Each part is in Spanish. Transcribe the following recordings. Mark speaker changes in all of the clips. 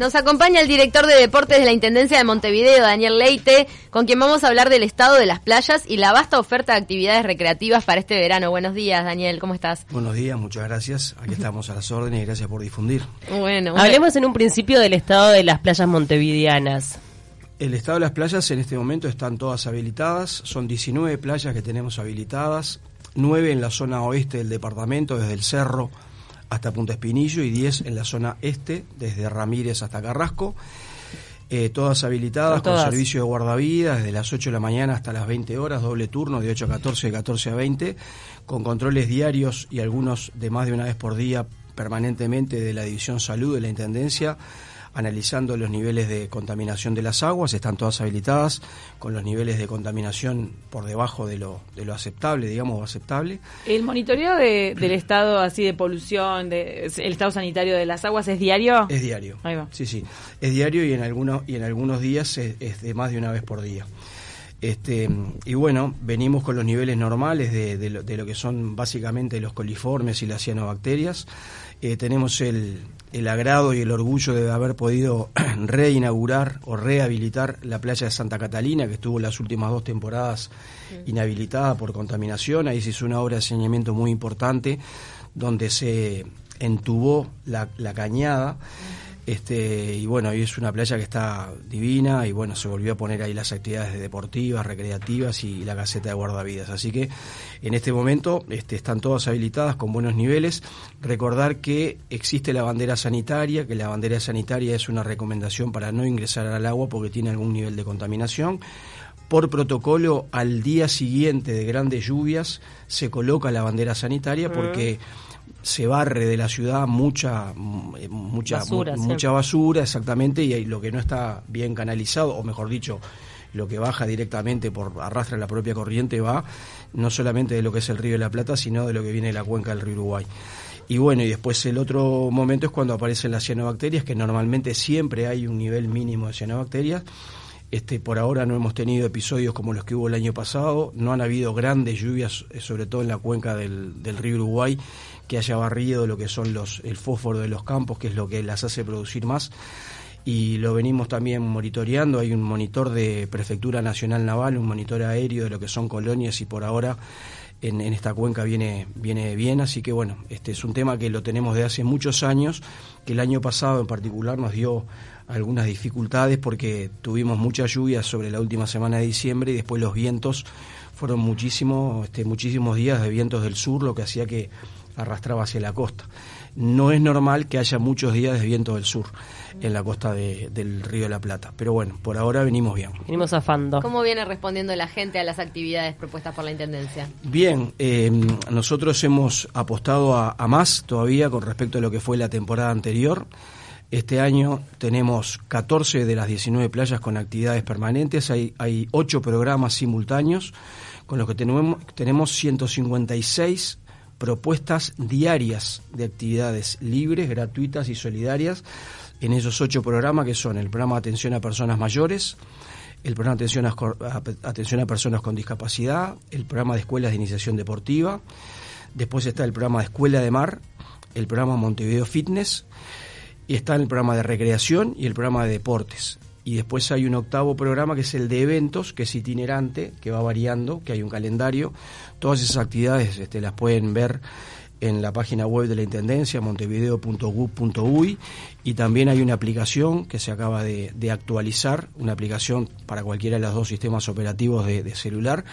Speaker 1: Nos acompaña el director de deportes de la Intendencia de Montevideo, Daniel Leite, con quien vamos a hablar del estado de las playas y la vasta oferta de actividades recreativas para este verano. Buenos días, Daniel, ¿cómo estás?
Speaker 2: Buenos días, muchas gracias. Aquí estamos a las órdenes y gracias por difundir.
Speaker 3: Bueno, hablemos en un principio del estado de las playas montevideanas.
Speaker 2: El estado de las playas en este momento están todas habilitadas, son 19 playas que tenemos habilitadas, 9 en la zona oeste del departamento, desde el cerro hasta Punta Espinillo y 10 en la zona este, desde Ramírez hasta Carrasco. Eh, todas habilitadas con servicio de guardavidas desde las 8 de la mañana hasta las 20 horas, doble turno de 8 a 14 de 14 a 20, con controles diarios y algunos de más de una vez por día permanentemente de la División Salud de la Intendencia analizando los niveles de contaminación de las aguas, están todas habilitadas con los niveles de contaminación por debajo de lo, de lo aceptable, digamos, aceptable.
Speaker 4: ¿El monitoreo del estado así de polución, de, el estado sanitario de las aguas es diario?
Speaker 2: Es diario. Sí, sí, es diario y en algunos, y en algunos días es, de más de una vez por día. Este, y bueno, venimos con los niveles normales de, de, lo, que son básicamente los coliformes y las cianobacterias. Eh, tenemos el, el agrado y el orgullo de haber podido reinaugurar o rehabilitar la playa de Santa Catalina, que estuvo las últimas dos temporadas inhabilitada por contaminación. Ahí se hizo una obra de saneamiento muy importante, donde se entubó la, la cañada. Este, y bueno, hoy es una playa que está divina y bueno, se volvió a poner ahí las actividades deportivas, recreativas y la caseta de guardavidas. Así que en este momento este, están todas habilitadas con buenos niveles. Recordar que existe la bandera sanitaria, que la bandera sanitaria es una recomendación para no ingresar al agua porque tiene algún nivel de contaminación. Por protocolo al día siguiente de grandes lluvias se coloca la bandera sanitaria porque se barre de la ciudad mucha eh, mucha basura, mucha basura exactamente y lo que no está bien canalizado o mejor dicho lo que baja directamente por arrastra la propia corriente va no solamente de lo que es el río de la Plata sino de lo que viene de la cuenca del río Uruguay y bueno, y después el otro momento es cuando aparecen las cianobacterias, que normalmente siempre hay un nivel mínimo de cianobacterias. Este, por ahora no hemos tenido episodios como los que hubo el año pasado, no han habido grandes lluvias, eh, sobre todo en la cuenca del, del río Uruguay, que haya barrido lo que son los, el fósforo de los campos, que es lo que las hace producir más. Y lo venimos también monitoreando. Hay un monitor de Prefectura Nacional Naval, un monitor aéreo de lo que son colonias y por ahora en, esta cuenca viene, viene bien, así que bueno, este es un tema que lo tenemos de hace muchos años, que el año pasado en particular nos dio algunas dificultades porque tuvimos muchas lluvias sobre la última semana de diciembre y después los vientos fueron muchísimos, este, muchísimos días de vientos del sur, lo que hacía que arrastraba hacia la costa. No es normal que haya muchos días de viento del sur en la costa del Río de la Plata, pero bueno, por ahora venimos bien.
Speaker 3: Venimos afando.
Speaker 1: ¿Cómo viene respondiendo la gente a las actividades propuestas por la Intendencia?
Speaker 2: Bien, eh, nosotros hemos apostado a, a más todavía con respecto a lo que fue la temporada anterior. Este año tenemos 14 de las 19 playas con actividades permanentes, hay, hay 8 programas simultáneos, con los que tenemos, tenemos 156 propuestas diarias de actividades libres, gratuitas y solidarias. En esos ocho programas que son el programa de atención a personas mayores, el programa de atención a, atención a personas con discapacidad, el programa de escuelas de iniciación deportiva, después está el programa de escuela de mar, el programa Montevideo Fitness, y está el programa de recreación y el programa de deportes y después hay un octavo programa que es el de eventos, que es itinerante, que va variando, que hay un calendario. Todas esas actividades este, las pueden ver en la página web de la Intendencia, montevideo.gov.uy, y también hay una aplicación que se acaba de, actualizar, una aplicación para cualquiera de los dos sistemas operativos de celular,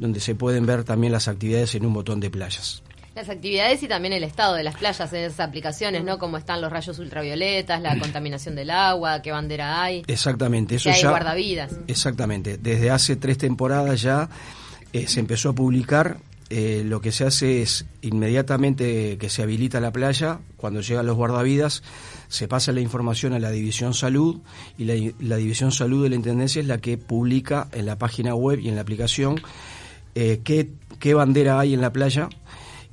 Speaker 2: donde se pueden ver también las actividades en un botón de playas
Speaker 1: las actividades y también el estado de las playas en esas aplicaciones, ¿no? Como están los rayos ultravioletas, la contaminación del agua, qué bandera hay.
Speaker 2: Exactamente, eso
Speaker 1: hay
Speaker 2: ya.
Speaker 1: guardavidas.
Speaker 2: Exactamente, desde hace tres temporadas ya eh, se empezó a publicar. Eh, lo que se hace es inmediatamente que se habilita la playa, cuando llegan los guardavidas, se pasa la información a la División Salud y la, División Salud de la Intendencia es la que publica en la página web y en la aplicación eh, qué, qué bandera hay en la playa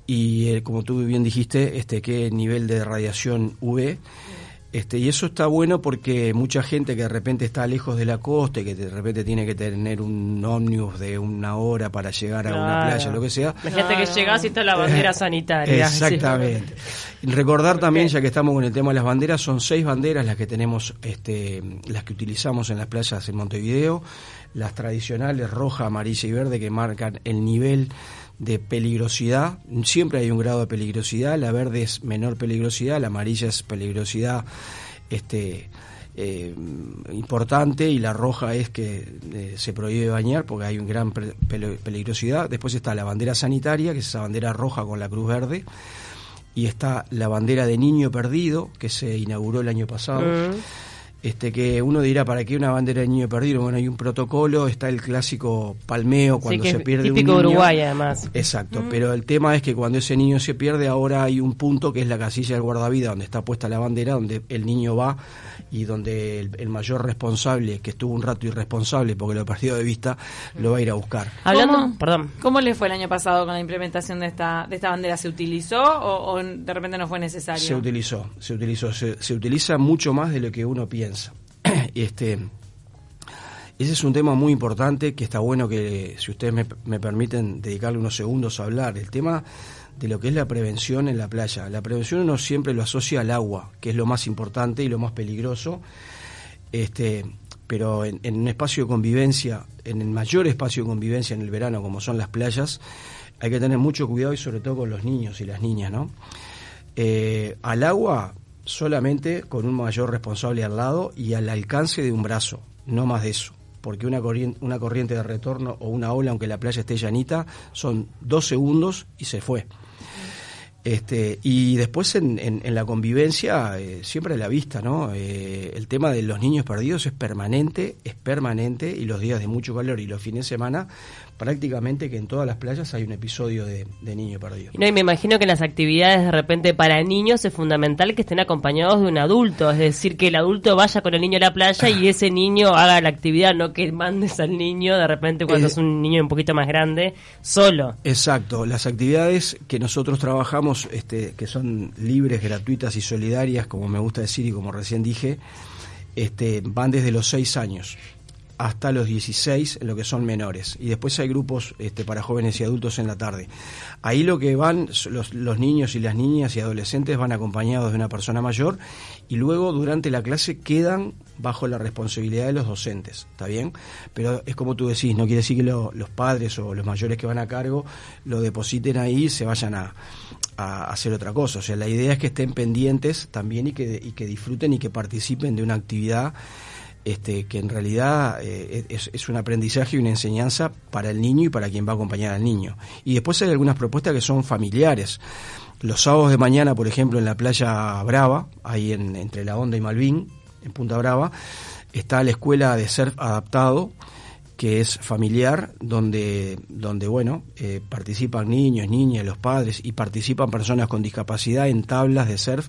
Speaker 2: y eh, como tú bien dijiste, este qué nivel de radiación UV Este, y eso está bueno porque mucha gente que de repente está lejos de la costa y que de repente tiene que tener un ómnibus de una hora para llegar a una playa, lo que sea.
Speaker 3: Imagínate que
Speaker 4: Claro.
Speaker 3: llegás y está la bandera sanitaria.
Speaker 2: Exactamente. Recordar también, ya que estamos con el tema de las banderas, son seis banderas las que tenemos, este, las que utilizamos en las playas en Montevideo, las tradicionales roja, amarilla y verde que marcan el nivel de peligrosidad. Siempre hay un grado de peligrosidad. La verde es menor peligrosidad, la amarilla es peligrosidad, este eh, importante y la roja es que eh, se prohíbe bañar porque hay un gran peligrosidad. Después está la bandera sanitaria, que es esa bandera roja con la cruz verde, y está la bandera de niño perdido, que se inauguró el año pasado.
Speaker 3: Mm.
Speaker 2: Este que uno dirá, ¿para qué una bandera de niño perdido? Bueno, hay un protocolo, está el clásico palmeo cuando
Speaker 3: Sí, que
Speaker 2: se
Speaker 3: es
Speaker 2: pierde
Speaker 3: típico
Speaker 2: un niño.
Speaker 3: Uruguay, además.
Speaker 2: Exacto, pero el tema es que cuando ese niño se pierde, ahora hay un punto que es la casilla del guardavida, donde está puesta la bandera, donde el niño va y donde el, el mayor responsable, que estuvo un rato irresponsable porque lo perdió de vista, lo va a ir a buscar.
Speaker 3: Hablando,
Speaker 4: ¿Cómo,
Speaker 3: perdón.
Speaker 4: ¿Cómo le fue el año pasado con la implementación de esta, de esta bandera? ¿Se utilizó o, o de repente no fue necesario?
Speaker 2: Se utilizó, se utilizó, se, se utiliza mucho más de lo que uno piensa. este, ese es un tema muy importante que está bueno que, si ustedes me, me permiten dedicarle unos segundos a hablar, el tema de lo que es la prevención en la playa. La prevención uno siempre lo asocia al agua, que es lo más importante y lo más peligroso. Este, pero en, en un espacio de convivencia, en el mayor espacio de convivencia en el verano, como son las playas, hay que tener mucho cuidado y sobre todo con los niños y las niñas, ¿no? Eh, al agua solamente con un mayor responsable al lado y al alcance de un brazo, no más de eso. Porque una corriente, una corriente de retorno o una ola, aunque la playa esté llanita, son dos segundos y se fue. Este, y después en, en- en la convivencia, eh, siempre a la vista, ¿no? Eh, el tema de los niños perdidos es permanente, es permanente, y los días de mucho calor y los fines de semana, prácticamente que en todas las playas hay un episodio de, de niño perdido.
Speaker 3: Y No, y me imagino que en las actividades de repente para niños es fundamental que estén acompañados de un adulto, es decir, que el adulto vaya con el niño a la playa y ese niño haga la actividad, no que mandes al niño de repente cuando
Speaker 2: Eh,
Speaker 3: es un niño un poquito más grande, solo.
Speaker 2: Exacto, las actividades que nosotros trabajamos, este, que son libres, gratuitas y solidarias, como me gusta decir y como recién dije, este, van desde los 6 años hasta los 16 en lo que son menores. Y después hay grupos este, para jóvenes y adultos en la tarde. Ahí lo que van, los, niños y las niñas y adolescentes van acompañados de una persona mayor y luego durante la clase quedan bajo la responsabilidad de los docentes, ¿está bien? Pero es como tú decís, no quiere decir que lo- los padres o los mayores que van a cargo lo depositen ahí y se vayan a, a hacer otra cosa. O sea, la idea es que estén pendientes también y que, y que disfruten y que participen de una actividad este, que en realidad eh, es, un aprendizaje y una enseñanza para el niño y para quien va a acompañar al niño. Y después hay algunas propuestas que son familiares. Los sábados de mañana, por ejemplo, en la playa Brava, ahí en, entre La Honda y Malvin, en Punta Brava, está la escuela de surf adaptado, que es familiar, donde, donde bueno, eh, participan niños, niñas, los padres y participan personas con discapacidad en tablas de surf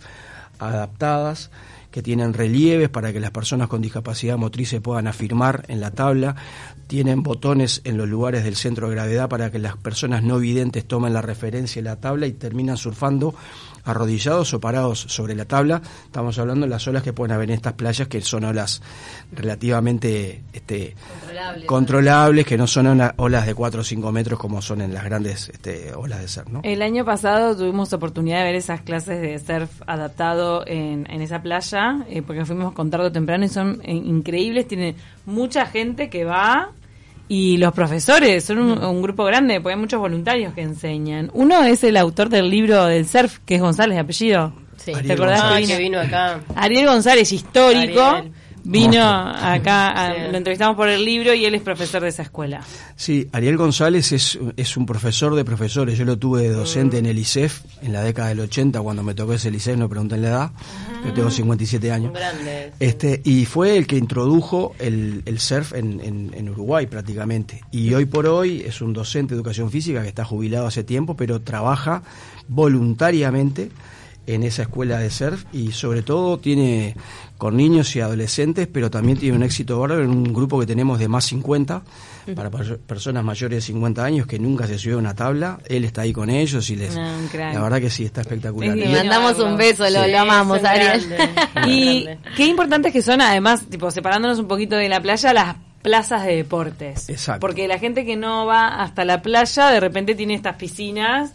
Speaker 2: adaptadas que tienen relieves para que las personas con discapacidad motriz se puedan afirmar en la tabla, tienen botones en los lugares del centro de gravedad para que las personas no videntes tomen la referencia de la tabla y terminan surfando arrodillados o parados sobre la tabla. Estamos hablando de las olas que pueden haber en estas playas, que son olas relativamente este,
Speaker 1: Controlable.
Speaker 2: controlables, que no son ona- olas de 4 o 5 metros como son en las grandes este, olas de surf. ¿no?
Speaker 4: El año pasado tuvimos oportunidad de ver esas clases de surf adaptado en, en esa playa, eh, porque fuimos con tarde o temprano y son eh, increíbles, tienen mucha gente que va y los profesores, son un, un grupo grande, porque hay muchos voluntarios que enseñan. Uno es el autor del libro del surf, que es González de apellido.
Speaker 1: Sí.
Speaker 4: ¿Te
Speaker 2: Ariel
Speaker 4: acordás
Speaker 3: Ah,
Speaker 4: que
Speaker 3: que
Speaker 4: vino?
Speaker 3: vino acá.
Speaker 4: Ariel González, histórico,
Speaker 3: Ariel.
Speaker 4: Vino acá, a- lo entrevistamos por el libro y él es profesor de esa escuela.
Speaker 2: Sí, Ariel González es, es un profesor de profesores. Yo lo tuve de docente
Speaker 3: Mm.
Speaker 2: en el ICEF en la década del 80, cuando me tocó ese ICEF, no pregunten la edad. Yo tengo 57 años.
Speaker 3: Grande.
Speaker 2: Este, y fue el que introdujo el, el surf en, en- en Uruguay prácticamente. Y hoy por hoy es un docente de educación física que está jubilado hace tiempo, pero trabaja voluntariamente en esa escuela de surf y sobre todo tiene con niños y adolescentes, pero también tiene un éxito bárbaro en un grupo que tenemos de más 50, para per- personas mayores de 50 años que nunca se subió a una tabla. Él está ahí con ellos y les.
Speaker 4: Ah,
Speaker 2: la verdad que sí, está espectacular.
Speaker 4: Es
Speaker 1: Le mandamos un beso, lo,
Speaker 3: Sí,
Speaker 1: lo amamos, Ariel.
Speaker 4: Y qué importantes que son, además, tipo, separándonos un poquito de la playa, las plazas de deportes.
Speaker 2: Exacto.
Speaker 4: Porque la gente que no va hasta la playa, de repente tiene estas piscinas.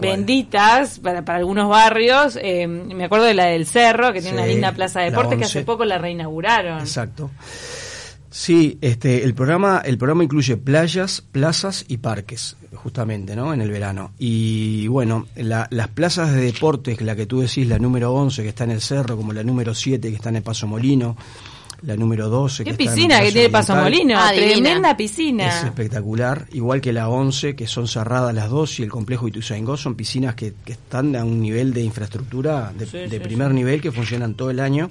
Speaker 4: Benditas para, para algunos barrios. Eh, me acuerdo de la del Cerro, que tiene
Speaker 2: Sí,
Speaker 4: una linda plaza de deportes, que hace
Speaker 2: 11.
Speaker 4: poco la reinauguraron.
Speaker 2: Exacto. Sí, este, el programa, el programa incluye playas, plazas y parques, justamente, ¿no? En el verano. Y bueno, la- las plazas de deportes, la que tú decís, la número 11 que está en el cerro, como la número 7 que está en el Paso Molino, la número 12
Speaker 4: Qué
Speaker 2: que
Speaker 4: piscina que tiene Paso. Molino,
Speaker 1: Ah,
Speaker 4: tremenda piscina.
Speaker 2: Es espectacular, igual que la 11, que son cerradas las dos, y el complejo Ituzaingó, son piscinas que, que están a un nivel de infraestructura de,
Speaker 4: Sí,
Speaker 2: de
Speaker 4: sí,
Speaker 2: primer nivel, que funcionan todo el año,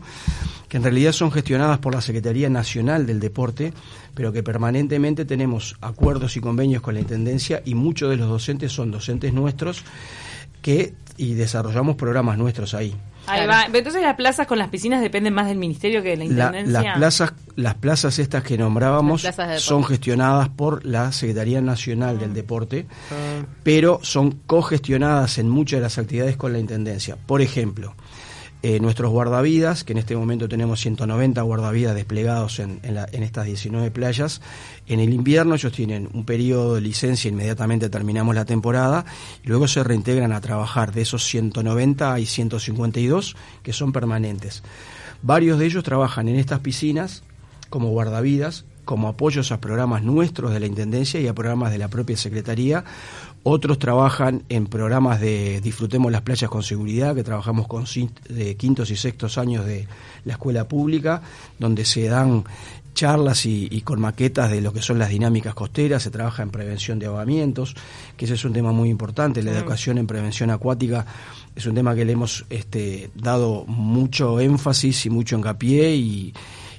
Speaker 2: que en realidad son gestionadas por la Secretaría Nacional del Deporte, pero que permanentemente tenemos acuerdos y convenios con la Intendencia, y muchos de los docentes son docentes nuestros, que y desarrollamos programas nuestros ahí.
Speaker 4: Ahí
Speaker 1: Claro.
Speaker 4: va. Pero Entonces las plazas con las piscinas dependen más del ministerio que de la
Speaker 2: La-
Speaker 4: intendencia.
Speaker 2: las plazas las plazas estas que nombrábamos
Speaker 1: de
Speaker 2: son gestionadas por la Secretaría Nacional
Speaker 4: Ah.
Speaker 2: del Deporte pero son cogestionadas en muchas de las actividades con la Intendencia por ejemplo eh, nuestros guardavidas, que en este momento tenemos 190 guardavidas desplegados en, en en estas 19 playas, en el invierno ellos tienen un periodo de licencia, inmediatamente terminamos la temporada, y luego se reintegran a trabajar. De esos 190 hay 152 que son permanentes. Varios de ellos trabajan en estas piscinas como guardavidas, como apoyos a programas nuestros de la Intendencia y a programas de la propia Secretaría. Otros trabajan en programas de Disfrutemos las playas con seguridad, que trabajamos con de quintos y sextos años de la escuela pública, donde se dan charlas y, y con maquetas de lo que son las dinámicas costeras, se trabaja en prevención de ahogamientos, que ese es un tema muy importante, la educación en prevención acuática es un tema que le hemos este, dado mucho énfasis y mucho hincapié y,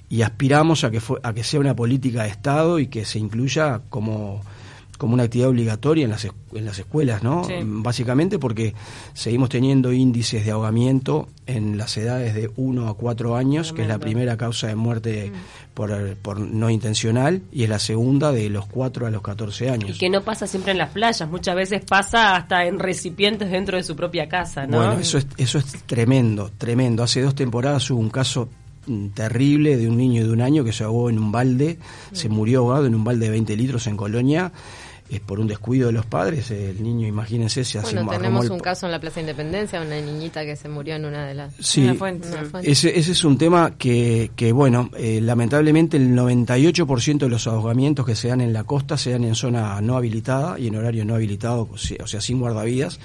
Speaker 2: y aspiramos a que, a que sea una política de Estado y que se incluya como, como una actividad obligatoria en las, en las escuelas, ¿no?
Speaker 4: Sí.
Speaker 2: Básicamente porque seguimos teniendo índices de ahogamiento en las edades de 1 a 4 años, que es la primera causa de muerte por, por no intencional, y es la segunda de los 4 a los 14 años.
Speaker 3: Y que no pasa siempre en las playas, muchas veces pasa hasta en recipientes dentro de su propia casa, ¿no?
Speaker 2: Bueno, eso es, eso es tremendo, tremendo. Hace dos temporadas hubo un caso mm, terrible de un niño de un año que se ahogó en un balde, se murió ahogado en un balde de 20 litros en Colonia, es por un descuido de los padres. El niño, imagínense, se hace
Speaker 1: Bueno,
Speaker 2: un
Speaker 1: tenemos un caso en la Plaza Independencia, una niñita que se murió en una de las...
Speaker 2: Sí,
Speaker 4: Una fuente.
Speaker 1: una fuente.
Speaker 2: ese, ese es un tema que, que bueno, eh, lamentablemente el 98% de los ahogamientos que se dan en la costa se dan en zona no habilitada y en horario no habilitado, o sea, o sea, sin guardavidas,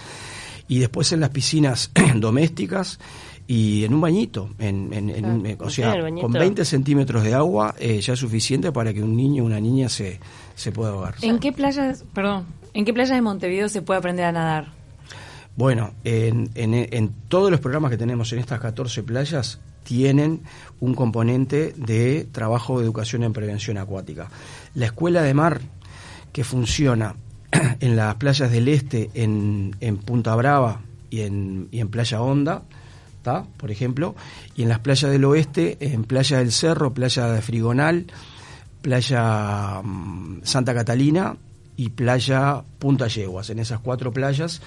Speaker 2: y después en las piscinas domésticas y en un bañito, en, en- en un- eh, o sea, con 20 centímetros de agua eh, ya es suficiente para que un niño o una niña se, se pueda ahogar.
Speaker 4: ¿En qué playas, perdón, en qué playas de Montevideo se puede aprender a nadar?
Speaker 2: Bueno, en, en- en todos los programas que tenemos en estas 14 playas tienen un componente de trabajo de educación en prevención acuática. La escuela de mar que funciona en las playas del este, en, en Punta Brava y en, y en Playa Honda, ¿tá? por ejemplo, y en las playas del oeste, en Playa del Cerro, Playa de Frigonal, Playa mm, Santa Catalina y Playa Punta Yeguas. En esas cuatro playas,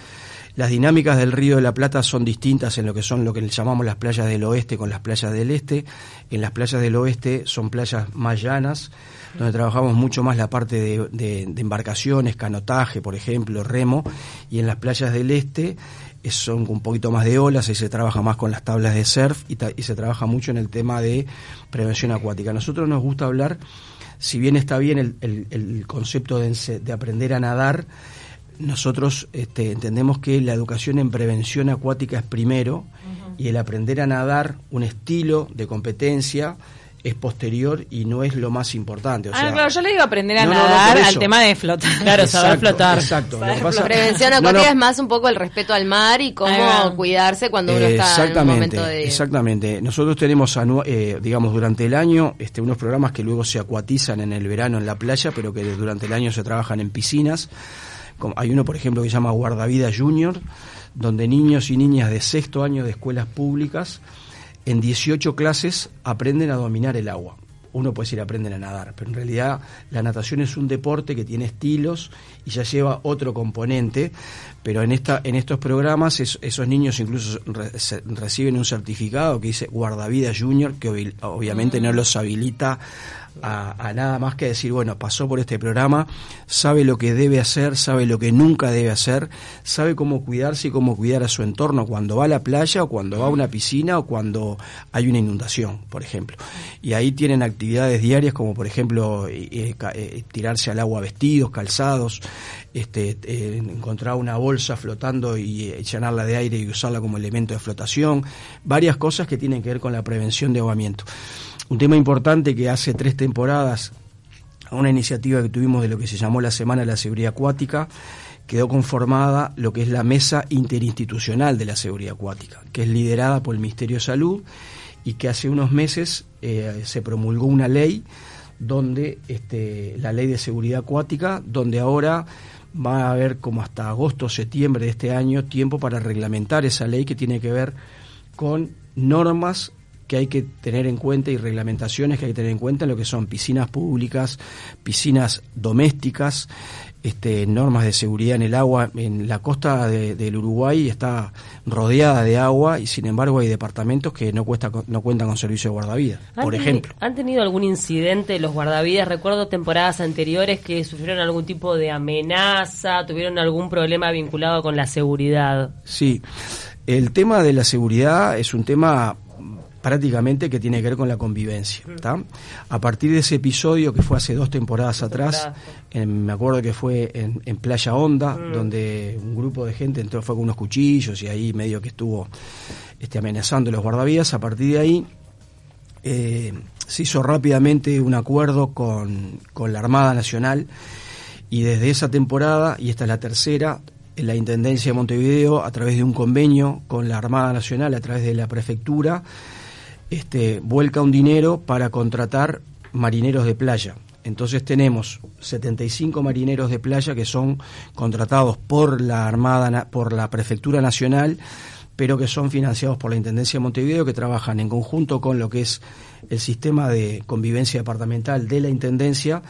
Speaker 2: las dinámicas del Río de la Plata son distintas en lo que son lo que llamamos las playas del oeste con las playas del este. En las playas del oeste son playas más llanas, donde trabajamos mucho más la parte de, de- embarcaciones, canotaje, por ejemplo, remo, y en las playas del este eh, son un poquito más de olas y se trabaja más con las tablas de surf y, se trabaja mucho en el tema de prevención acuática. A nosotros nos gusta hablar, si bien está bien el, el- concepto de, de aprender a nadar, nosotros este, entendemos que la educación en prevención acuática es primero y el aprender a nadar, un estilo de competencia, es posterior y no es lo más importante. O
Speaker 4: ah,
Speaker 2: sea,
Speaker 4: claro, yo le digo aprender a
Speaker 2: No, no, no,
Speaker 4: nadar
Speaker 2: por
Speaker 4: al tema de flotar.
Speaker 3: Claro, saber flotar.
Speaker 2: Exacto. Lo que
Speaker 4: Saber
Speaker 2: pasa-
Speaker 1: Prevención
Speaker 2: No,
Speaker 1: acuática
Speaker 2: no.
Speaker 1: es más un poco el respeto al mar y cómo cuidarse cuando uno está en un
Speaker 2: exactamente,
Speaker 1: momento de...
Speaker 2: exactamente. Nosotros tenemos, eh, digamos, durante el año este, unos programas que luego se acuatizan en el verano en la playa, pero que durante el año se trabajan en piscinas. Hay uno, por ejemplo, que se llama Guardavida Junior, donde niños y niñas de sexto año de escuelas públicas en 18 clases aprenden a dominar el agua. Uno puede decir aprenden a nadar, pero en realidad la natación es un deporte que tiene estilos y ya lleva otro componente, pero en esta en estos programas esos niños incluso reciben un certificado que dice guardavidas junior que obviamente no los habilita a, nada más que decir, bueno, pasó por este programa, sabe lo que debe hacer, sabe lo que nunca debe hacer, sabe cómo cuidarse y cómo cuidar a su entorno cuando va a la playa o cuando va a una piscina o cuando hay una inundación, por ejemplo. Y ahí tienen actividades diarias como, por ejemplo, eh, eh, tirarse al agua vestidos, calzados, este, eh, encontrar una bolsa flotando y llenarla de aire y usarla como elemento de flotación, varias cosas que tienen que ver con la prevención de ahogamiento. Un tema importante que hace tres temporadas, a una iniciativa que tuvimos de lo que se llamó la Semana de la Seguridad Acuática, quedó conformada lo que es la Mesa Interinstitucional de la Seguridad Acuática, que es liderada por el Ministerio de Salud y que hace unos meses eh, se promulgó una ley donde este, la ley de seguridad acuática, donde ahora va a haber como hasta agosto septiembre de este año tiempo para reglamentar esa ley que tiene que ver con normas que hay que tener en cuenta y reglamentaciones que hay que tener en cuenta en lo que son piscinas públicas, piscinas domésticas, este, normas de seguridad en el agua. En la costa del Uruguay está rodeada de agua y sin embargo hay departamentos que no, cuesta, no cuentan con servicio de guardavidas, por ejemplo.
Speaker 3: ¿Han tenido algún incidente los guardavidas? Recuerdo temporadas anteriores que sufrieron algún tipo de amenaza, tuvieron algún problema vinculado con la seguridad.
Speaker 2: Sí. El tema de la seguridad es un tema prácticamente que tiene que ver con la convivencia. A partir de ese episodio que fue hace dos temporadas atrás, me acuerdo que fue en, Playa Honda, mm. donde un grupo de gente entró, fue con unos cuchillos y ahí medio que estuvo este, amenazando los guardavías. A partir de ahí eh, se hizo rápidamente un acuerdo con, con la Armada Nacional y desde esa temporada, y esta es la tercera, la Intendencia de Montevideo, a través de un convenio con la Armada Nacional, a través de la Prefectura, este, vuelca un dinero para contratar marineros de playa. Entonces tenemos 75 marineros de playa que son contratados por la Armada, por la Prefectura Nacional, pero que son financiados por la Intendencia de Montevideo, que trabajan en conjunto con lo que es el sistema de convivencia departamental de la Intendencia,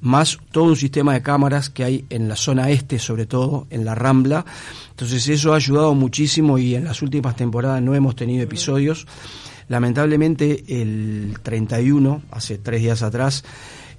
Speaker 2: más todo un sistema de cámaras que hay en la zona este, sobre todo en la Rambla. Entonces eso ha ayudado muchísimo y en las últimas temporadas no hemos tenido episodios Lamentablemente el 31, hace tres días atrás,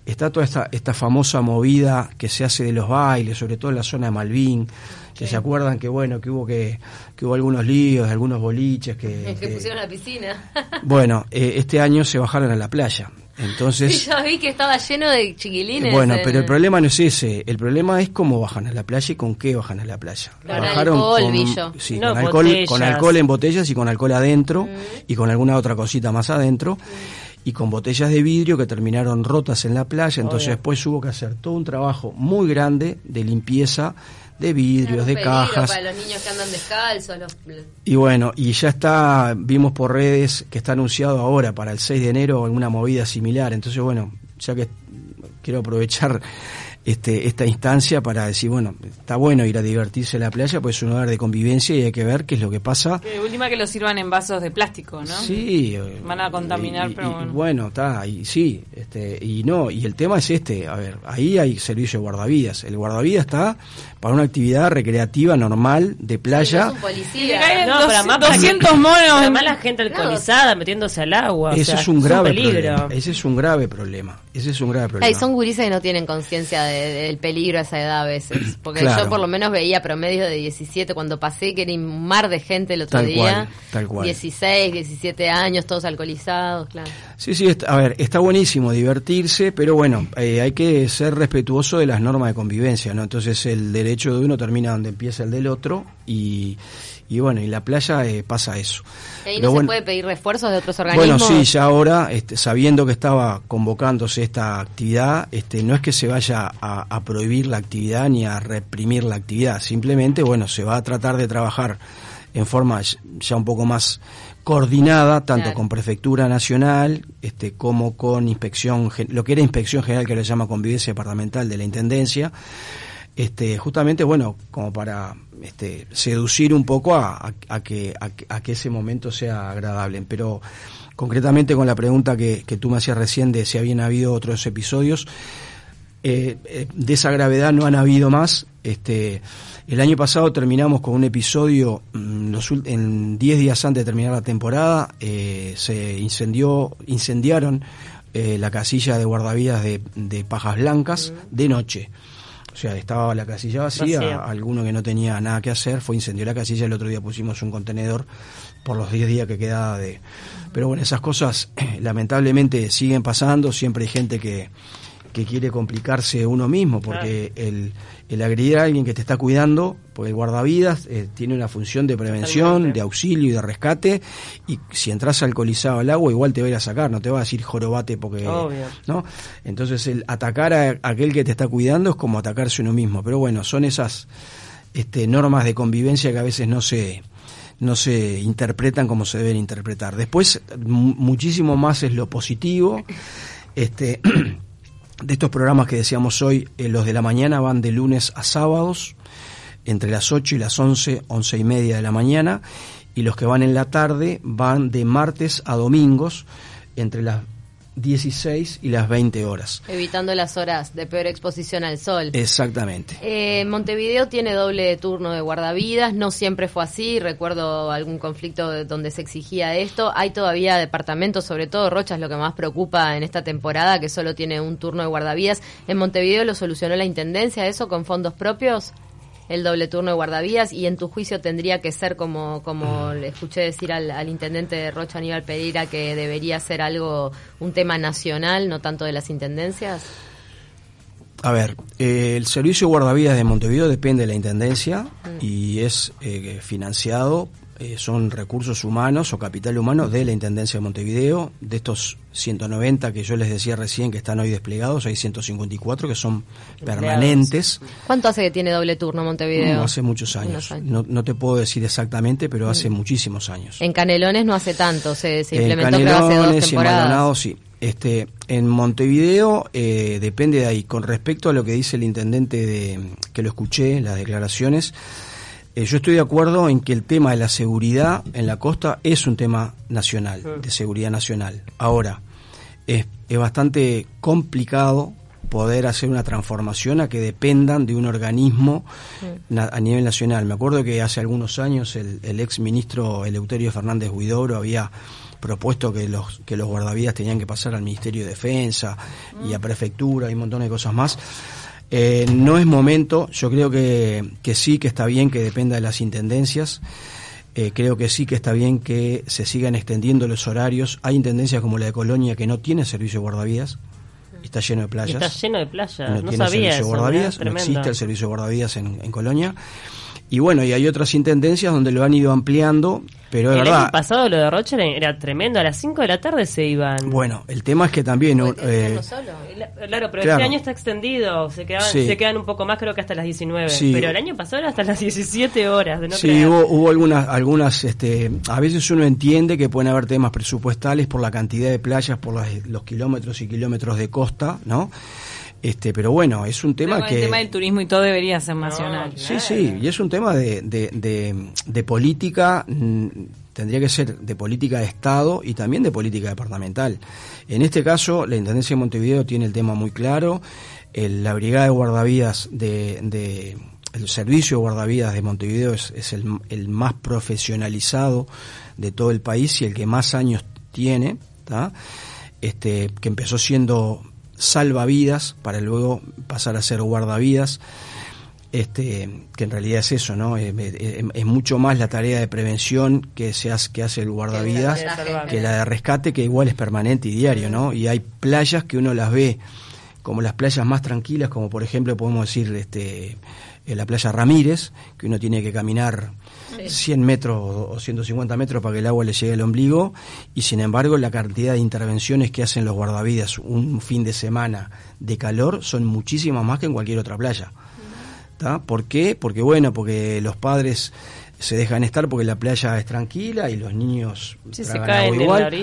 Speaker 2: está toda esta, esta famosa movida que se hace de los bailes, sobre todo en la zona de Malvin, que se acuerdan que bueno, que hubo que, que hubo algunos líos, algunos boliches que...
Speaker 1: que, pusieron la piscina.
Speaker 2: bueno, eh, este año se bajaron a la playa. Entonces,
Speaker 1: ya vi que estaba lleno de chiquilines.
Speaker 2: Bueno, pero el problema no es ese. El problema es cómo bajan a la playa y con qué bajan a la playa.
Speaker 1: Con alcohol, con,
Speaker 2: sí, con, alcohol, con, alcohol, en botellas y con alcohol adentro mm. y con alguna otra cosita más adentro. Y con botellas de vidrio que terminaron rotas en la playa. Entonces después hubo que hacer todo un trabajo muy grande de limpieza de vidrios, de cajas.
Speaker 1: Para los niños que andan descalzos.
Speaker 2: Y bueno, y ya está, vimos por redes que está anunciado ahora para el 6 de enero alguna movida similar. Entonces, bueno, ya que quiero aprovechar este, esta instancia para decir, bueno, está bueno ir a divertirse en la playa, pues es un lugar de convivencia y hay que ver qué es lo que pasa.
Speaker 4: Que última que lo sirvan en vasos de plástico, ¿no?
Speaker 2: Sí.
Speaker 4: Van a contaminar, pero bueno.
Speaker 2: bueno, está, y sí, este, y no, y el tema es este, a ver, ahí hay servicio de guardavidas. El guardavidas está para una actividad recreativa normal de playa.
Speaker 1: Es un policía.
Speaker 4: No, para más 200 monos.
Speaker 3: Además la gente alcoholizada metiéndose al agua.
Speaker 2: Ese es un grave peligro. Ese es un grave problema. Ese es un grave problema.
Speaker 1: Ay, son gurises que no tienen conciencia del peligro a esa edad a veces. Porque yo por lo menos veía promedio de 17 cuando pasé, que era un mar de gente el otro día.
Speaker 2: tal cual.
Speaker 1: 16, 17 años, todos alcoholizados, claro.
Speaker 2: Sí, sí, a ver, está buenísimo divertirse, pero bueno, eh, hay que ser respetuoso de las normas de convivencia, ¿no? Entonces el derecho de uno termina donde empieza el del otro y, y bueno, y la playa eh, pasa eso.
Speaker 1: ¿Y no se puede pedir refuerzos de otros organismos?
Speaker 2: Bueno, sí, ya ahora, este, sabiendo que estaba convocándose esta actividad, este, no es que se vaya a, a prohibir la actividad ni a reprimir la actividad, simplemente, bueno, se va a tratar de trabajar en forma ya un poco más coordinada tanto con prefectura nacional este como con inspección lo que era inspección general que lo llama convivencia departamental de la intendencia este, justamente, bueno, como para este, seducir un poco a, a, que, a, que ese momento sea agradable. Pero concretamente con la pregunta que, tú me hacías recién de si habían habido otros episodios, eh, eh, de esa gravedad no han habido más. Este, el año pasado terminamos con un episodio, mm, los, en 10 días antes de terminar la temporada, eh, se incendió, incendiaron la casilla de guardavidas de, de Pajas Blancas de noche. O sea, estaba la casilla vacía, alguno que no tenía nada que hacer fue incendió la casilla, el otro día pusimos un contenedor por los 10 días que quedaba de... Pero bueno, esas cosas lamentablemente siguen pasando, siempre hay gente que, que quiere complicarse uno mismo, porque el, el agredir a alguien que te está cuidando, pues el guardavidas eh, tiene una función de prevención, de auxilio y de rescate, y si entras alcoholizado al agua, igual te va a ir a sacar, no te va a decir jorobate porque... ¿no? Entonces el atacar a aquel que te está cuidando es como atacarse uno mismo, pero bueno, son esas este, normas de convivencia que a veces no se no se interpretan como se deben interpretar. Después, muchísimo más es lo positivo. Este, de estos programas que decíamos hoy, eh, los de la mañana van de lunes a sábados, entre las 8 y las 11, 11 y media de la mañana, y los que van en la tarde van de martes a domingos, entre las 16 y las 20 horas.
Speaker 1: Evitando las horas de peor exposición al sol.
Speaker 2: Exactamente.
Speaker 1: Eh, Montevideo tiene doble turno de guardavidas, no siempre fue así, recuerdo algún conflicto donde se exigía esto. Hay todavía departamentos, sobre todo Rocha es lo que más preocupa en esta temporada, que solo tiene un turno de guardavidas. ¿En Montevideo lo solucionó la Intendencia eso con fondos propios? El doble turno de guardavías y en tu juicio tendría que ser como como le escuché decir al, intendente de Rocha Aníbal Pereira que debería ser algo un tema nacional no tanto de las intendencias
Speaker 2: a ver, eh, el servicio de guardavías de Montevideo depende de la Intendencia mm. y es eh, financiado eh, son recursos humanos o capital humano de la Intendencia de Montevideo. De estos 190 que yo les decía recién que están hoy desplegados, hay 154 que son permanentes.
Speaker 1: ¿Cuánto hace que tiene doble turno Montevideo?
Speaker 2: hace muchos años. No, te puedo decir exactamente, pero hace mm. muchísimos años.
Speaker 1: En Canelones no hace tanto, se, implementó en hace dos temporadas.
Speaker 2: sí. Este, en Montevideo eh, depende de ahí. Con respecto a lo que dice el intendente de, que lo escuché, las declaraciones, eh, yo estoy de acuerdo en que el tema de la seguridad en la costa es un tema nacional, de seguridad nacional. Ahora, es, es bastante complicado poder hacer una transformación a que dependan de un organismo a nivel nacional. Me acuerdo que hace algunos años el, el ex ministro Eleuterio Fernández Huidobro había propuesto que los que los guardavidas tenían que pasar al Ministerio de Defensa y a prefectura y un montón de cosas más. Eh, no es momento, yo creo que, que, sí, que está bien que dependa de las intendencias. Eh, creo que sí que está bien que se sigan extendiendo los horarios. Hay intendencias como la de Colonia que no tiene servicio de guardavías. Está lleno de playas.
Speaker 3: Está lleno de playas.
Speaker 2: No, tiene servicio de guardavías. No existe el servicio de guardavías en, en Colonia. Y bueno, y hay otras intendencias donde lo han ido ampliando, pero
Speaker 3: el
Speaker 2: verdad.
Speaker 3: año pasado lo de Rocher era tremendo, a las 5 de la tarde se iban.
Speaker 2: Bueno, el tema es que también.
Speaker 1: Eh,
Speaker 3: claro, pero este año está extendido, se quedan, se quedan un poco más, creo que hasta las 19. Pero el año pasado era hasta las 17 horas. De no
Speaker 2: sí, hubo, hubo, algunas, algunas este, a veces uno entiende que pueden haber temas presupuestales por la cantidad de playas, por los kilómetros y kilómetros de costa, ¿no? Este, pero bueno, es un tema que...
Speaker 4: El tema del turismo y todo debería ser nacional.
Speaker 2: sí, sí, y es un tema de, de, política, mm, tendría que ser de política de Estado y también de política departamental. En este caso, la Intendencia de Montevideo tiene el tema muy claro, la Brigada de Guardavidas de... el servicio de guardavidas de Montevideo es, es el, el, más profesionalizado de todo el país y el que más años tiene, este, que empezó siendo salvavidas para luego pasar a ser guardavidas. Este, que en realidad es eso, ¿no? Es, mucho más la tarea de prevención que se hace, que hace el guardavidas que la de rescate, que igual es permanente y diario, ¿no? Y hay playas que uno las ve como las playas más tranquilas, como por ejemplo podemos decir este, en la playa Ramírez, que uno tiene que caminar 100 metros o 150 metros para que el agua le llegue al ombligo y sin embargo la cantidad de intervenciones que hacen los guardavidas un fin de semana de calor son muchísimas más que en cualquier otra playa. ¿Por qué? Porque bueno, porque los padres se dejan estar porque la playa es tranquila y los niños
Speaker 3: se caen igual.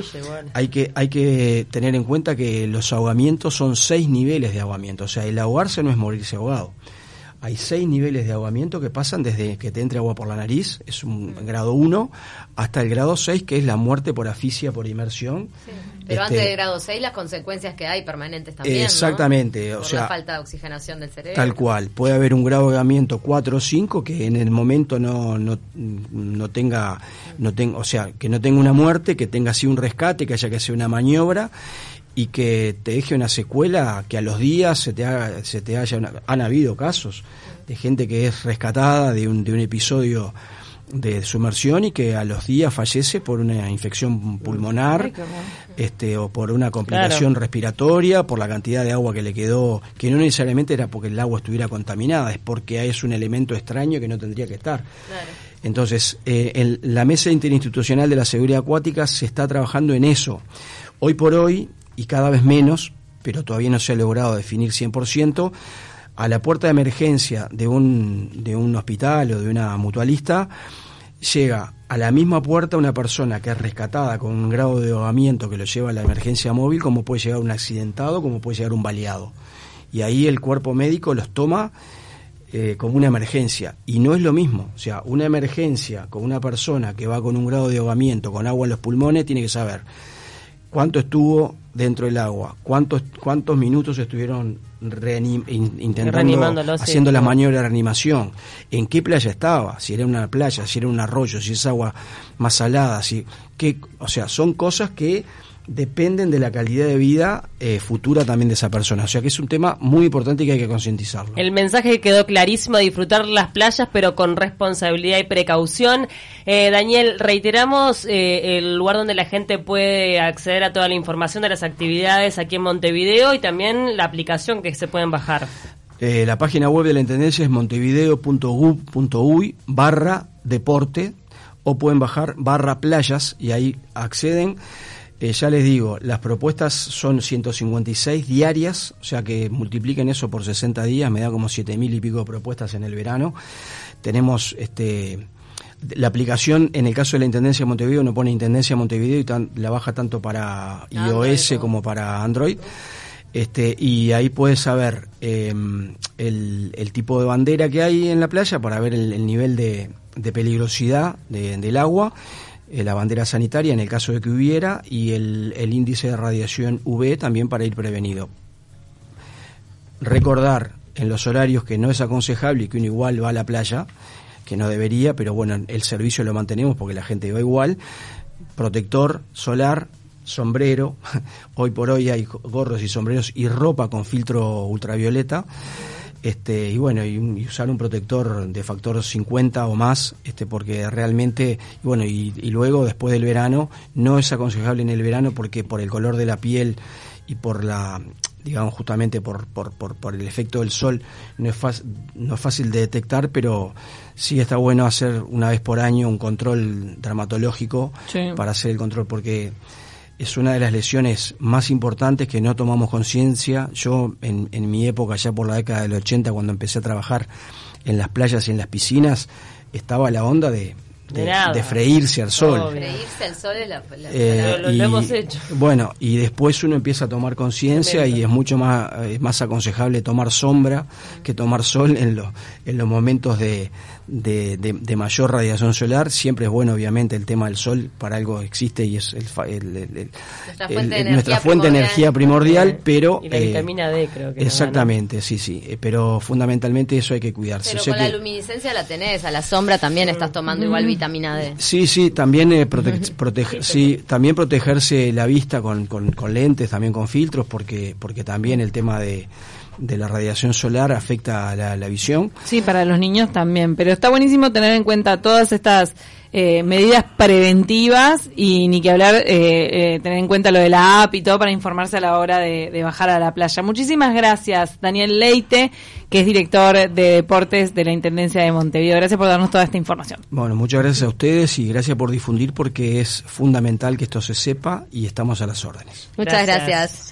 Speaker 2: Hay que hay que tener en cuenta que los ahogamientos son seis niveles de ahogamiento, o sea, el ahogarse no es morirse ahogado hay seis niveles de ahogamiento que pasan desde que te entre agua por la nariz, es un grado 1, hasta el grado 6, que es la muerte por asfixia por inmersión.
Speaker 1: Pero
Speaker 2: Este,
Speaker 1: antes del grado 6, las consecuencias que hay permanentes también. ¿no?
Speaker 2: Exactamente, o
Speaker 1: Por
Speaker 2: sea,
Speaker 1: la falta de oxigenación del cerebro.
Speaker 2: Tal cual. Puede haber un grado de ahogamiento 4 o 5 que en el momento no, no, no tenga, no tenga, o sea, que no tenga una muerte, que tenga así un rescate, que haya que hacer una maniobra y que te deje una secuela que a los días se te haga, se te haya una- han habido casos de gente que es rescatada de un, de un episodio de sumersión y que a los días fallece por una infección pulmonar este o por una complicación respiratoria, por la cantidad de agua que le quedó, que no necesariamente era porque el agua estuviera contaminada, es porque es un elemento extraño que no tendría que estar.
Speaker 1: Claro.
Speaker 2: Entonces, eh, en la Mesa Interinstitucional de la Seguridad Acuática se está trabajando en eso. Hoy por hoy, y cada vez menos, pero todavía no se ha logrado definir 100%, a la puerta de emergencia de un, de un hospital o de una mutualista, llega a la misma puerta una persona que es rescatada con un grado de ahogamiento que lo lleva a la emergencia móvil, como puede llegar un accidentado, como puede llegar un baleado. Y ahí el cuerpo médico los toma eh, como una emergencia. Y no es lo mismo. O sea, una emergencia con una persona que va con un grado de ahogamiento, con agua en los pulmones, tiene que saber cuánto estuvo dentro del agua, cuántos, cuántos minutos estuvieron reanim- in- intentando,
Speaker 3: Reanimándolo, sí.
Speaker 2: haciendo las maniobras de reanimación, en qué playa estaba, si era una playa, si era un arroyo, si es agua más salada, si, qué, o sea, son cosas que dependen de la calidad de vida eh, futura también de esa persona. O sea que es un tema muy importante y que hay que concientizarlo.
Speaker 3: El mensaje quedó clarísimo, disfrutar las playas, pero con responsabilidad y precaución. Eh, Daniel, reiteramos eh, el lugar donde la gente puede acceder a toda la información de las actividades aquí en Montevideo y también la aplicación que se pueden bajar.
Speaker 2: Eh, la página web de la Intendencia es montevideo.gov.uy barra deporte o pueden bajar barra playas y ahí acceden. Eh, ya les digo, las propuestas son 156 diarias, o sea que multipliquen eso por 60 días, me da como 7 mil y pico de propuestas en el verano. Tenemos este la aplicación, en el caso de la Intendencia de Montevideo, no pone Intendencia de Montevideo y tan- la baja tanto para iOS
Speaker 1: como-
Speaker 2: como para Android. Este, y ahí puedes saber eh, el, el tipo de bandera que hay en la playa para ver el, el nivel de, de peligrosidad de- del agua, la bandera sanitaria en el caso de que hubiera y el, el índice de radiación UV también para ir prevenido. Recordar en los horarios que no es aconsejable y que uno igual va a la playa, que no debería, pero bueno, el servicio lo mantenemos porque la gente va igual. Protector solar, sombrero, hoy por hoy hay gorros y sombreros y ropa con filtro ultravioleta. Este, y bueno, y, y usar un protector de factor 50 o más, este, porque realmente, y bueno, y, y luego después del verano, no es aconsejable en el verano porque por el color de la piel y por la, digamos justamente por, por, por, por el efecto del sol, no es, no es fácil de detectar, pero sí está bueno hacer una vez por año un control dermatológico
Speaker 4: Sí.
Speaker 2: para hacer el control, porque es una de las lesiones más importantes que no tomamos conciencia. Yo en, en mi época, ya por la década del 80, cuando empecé a trabajar en las playas y en las piscinas, estaba la onda de,
Speaker 3: De
Speaker 2: de,
Speaker 3: nada.
Speaker 2: de freírse al sol.
Speaker 3: Obvio.
Speaker 1: Freírse al sol es la, la-
Speaker 2: Eh,
Speaker 3: Lo- hemos hecho.
Speaker 2: Bueno, y después uno empieza a tomar conciencia y es mucho más, eh, más aconsejable tomar sombra que tomar sol en, los en los momentos de, de, de- de mayor radiación solar. Siempre es bueno, obviamente, el tema del sol, para algo existe y es el, fa- el- el- el-
Speaker 1: Nuestra
Speaker 2: el-
Speaker 1: fuente de
Speaker 2: el-
Speaker 1: energía
Speaker 2: nuestra fuente de
Speaker 1: primordial.
Speaker 2: energía primordial, pero...
Speaker 3: Y la
Speaker 2: eh,
Speaker 3: vitamina D creo que.
Speaker 2: Exactamente, sí, sí, eh, pero fundamentalmente eso hay que cuidarse.
Speaker 1: Pero
Speaker 2: O sea
Speaker 1: con la luminiscencia la tenés, a la sombra también estás tomando igual vitamina D.
Speaker 2: Sí, sí, también eh, prote- protege- sí, también protegerse la vista con, con- con lentes, también con filtros, porque porque también el tema de, de la radiación solar afecta a la, la visión.
Speaker 4: Sí, para los niños también, pero está buenísimo tener en cuenta todas estas eh, medidas preventivas y ni que hablar, eh, eh, tener en cuenta lo de la app y todo para informarse a la hora de, de bajar a la playa. Muchísimas gracias, Daniel Leite, que es director de deportes de la Intendencia de Montevideo. Gracias por darnos toda esta información.
Speaker 2: Bueno, muchas gracias a ustedes y gracias por difundir porque es fundamental que esto se sepa y estamos a las órdenes.
Speaker 1: Muchas
Speaker 3: Gracias.
Speaker 1: gracias.